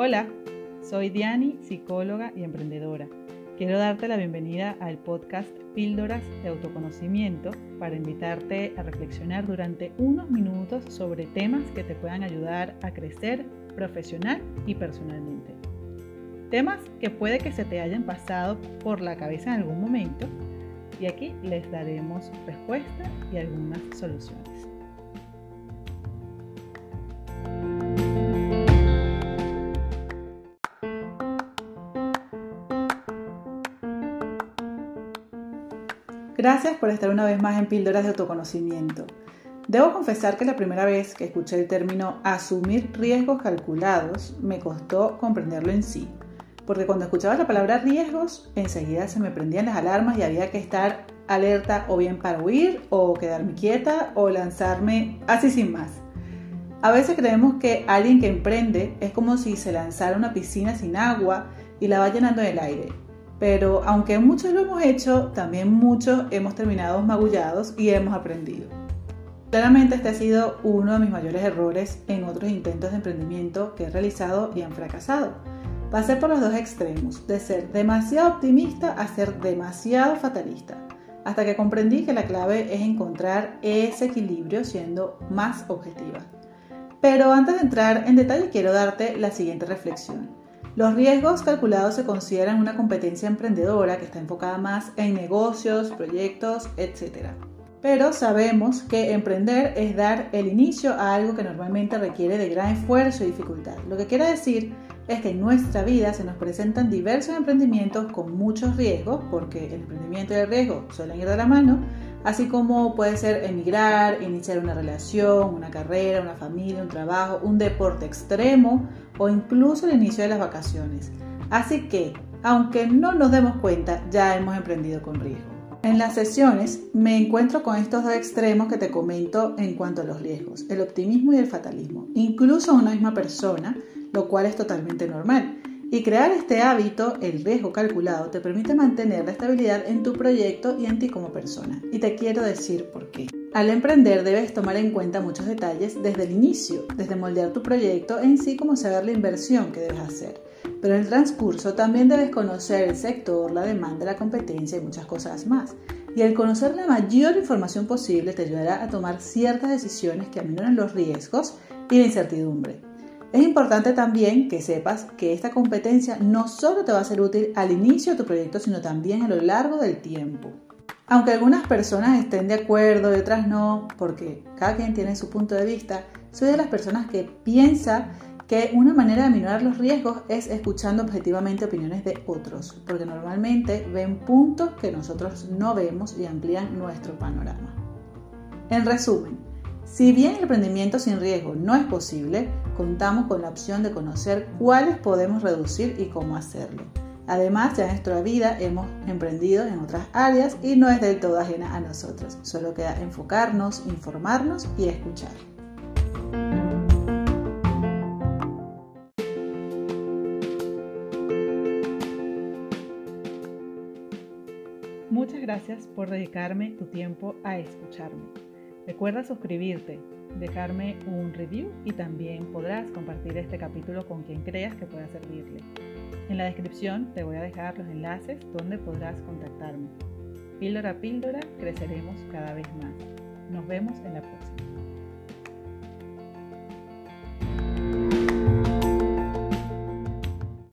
Hola, soy Diani, psicóloga y emprendedora. Quiero darte la bienvenida al podcast Píldoras de Autoconocimiento para invitarte a reflexionar durante unos minutos sobre temas que te puedan ayudar a crecer profesional y personalmente. Temas que puede que se te hayan pasado por la cabeza en algún momento y aquí les daremos respuesta y algunas soluciones. Gracias por estar una vez más en Píldoras de Autoconocimiento. Debo confesar que la primera vez que escuché el término asumir riesgos calculados me costó comprenderlo en sí, porque cuando escuchaba la palabra riesgos enseguida se me prendían las alarmas y había que estar alerta o bien para huir o quedarme quieta o lanzarme así sin más. A veces creemos que alguien que emprende es como si se lanzara una piscina sin agua y la va llenando en el aire pero aunque muchos lo hemos hecho, también muchos hemos terminado magullados y hemos aprendido. Claramente este ha sido uno de mis mayores errores en otros intentos de emprendimiento que he realizado y han fracasado. Pasé por los dos extremos, de ser demasiado optimista a ser demasiado fatalista, hasta que comprendí que la clave es encontrar ese equilibrio siendo más objetiva. Pero antes de entrar en detalle quiero darte la siguiente reflexión. Los riesgos calculados se consideran una competencia emprendedora que está enfocada más en negocios, proyectos, etc. Pero sabemos que emprender es dar el inicio a algo que normalmente requiere de gran esfuerzo y dificultad. Lo que quiere decir es que en nuestra vida se nos presentan diversos emprendimientos con muchos riesgos, porque el emprendimiento y el riesgo suelen ir de la mano, así como puede ser emigrar, iniciar una relación, una carrera, una familia, un trabajo, un deporte extremo o incluso el inicio de las vacaciones. Así que, aunque no nos demos cuenta, ya hemos emprendido con riesgo. En las sesiones me encuentro con estos dos extremos que te comento en cuanto a los riesgos, el optimismo y el fatalismo, incluso una misma persona lo cual es totalmente normal. Y crear este hábito, el riesgo calculado, te permite mantener la estabilidad en tu proyecto y en ti como persona. Y te quiero decir por qué. Al emprender debes tomar en cuenta muchos detalles desde el inicio, desde moldear tu proyecto en sí como saber la inversión que debes hacer. Pero en el transcurso también debes conocer el sector, la demanda, la competencia y muchas cosas más. Y el conocer la mayor información posible te ayudará a tomar ciertas decisiones que aminoran los riesgos y la incertidumbre. Es importante también que sepas que esta competencia no solo te va a ser útil al inicio de tu proyecto, sino también a lo largo del tiempo. Aunque algunas personas estén de acuerdo y otras no, porque cada quien tiene su punto de vista, soy de las personas que piensa que una manera de minorar los riesgos es escuchando objetivamente opiniones de otros, porque normalmente ven puntos que nosotros no vemos y amplían nuestro panorama. En resumen, si bien el emprendimiento sin riesgo no es posible, contamos con la opción de conocer cuáles podemos reducir y cómo hacerlo. Además, ya en nuestra vida hemos emprendido en otras áreas y no es del todo ajena a nosotros. Solo queda enfocarnos, informarnos y escuchar. Muchas gracias por dedicarme tu tiempo a escucharme. Recuerda suscribirte, dejarme un review y también podrás compartir este capítulo con quien creas que pueda servirle. En la descripción te voy a dejar los enlaces donde podrás contactarme. Píldora a píldora creceremos cada vez más. Nos vemos en la próxima.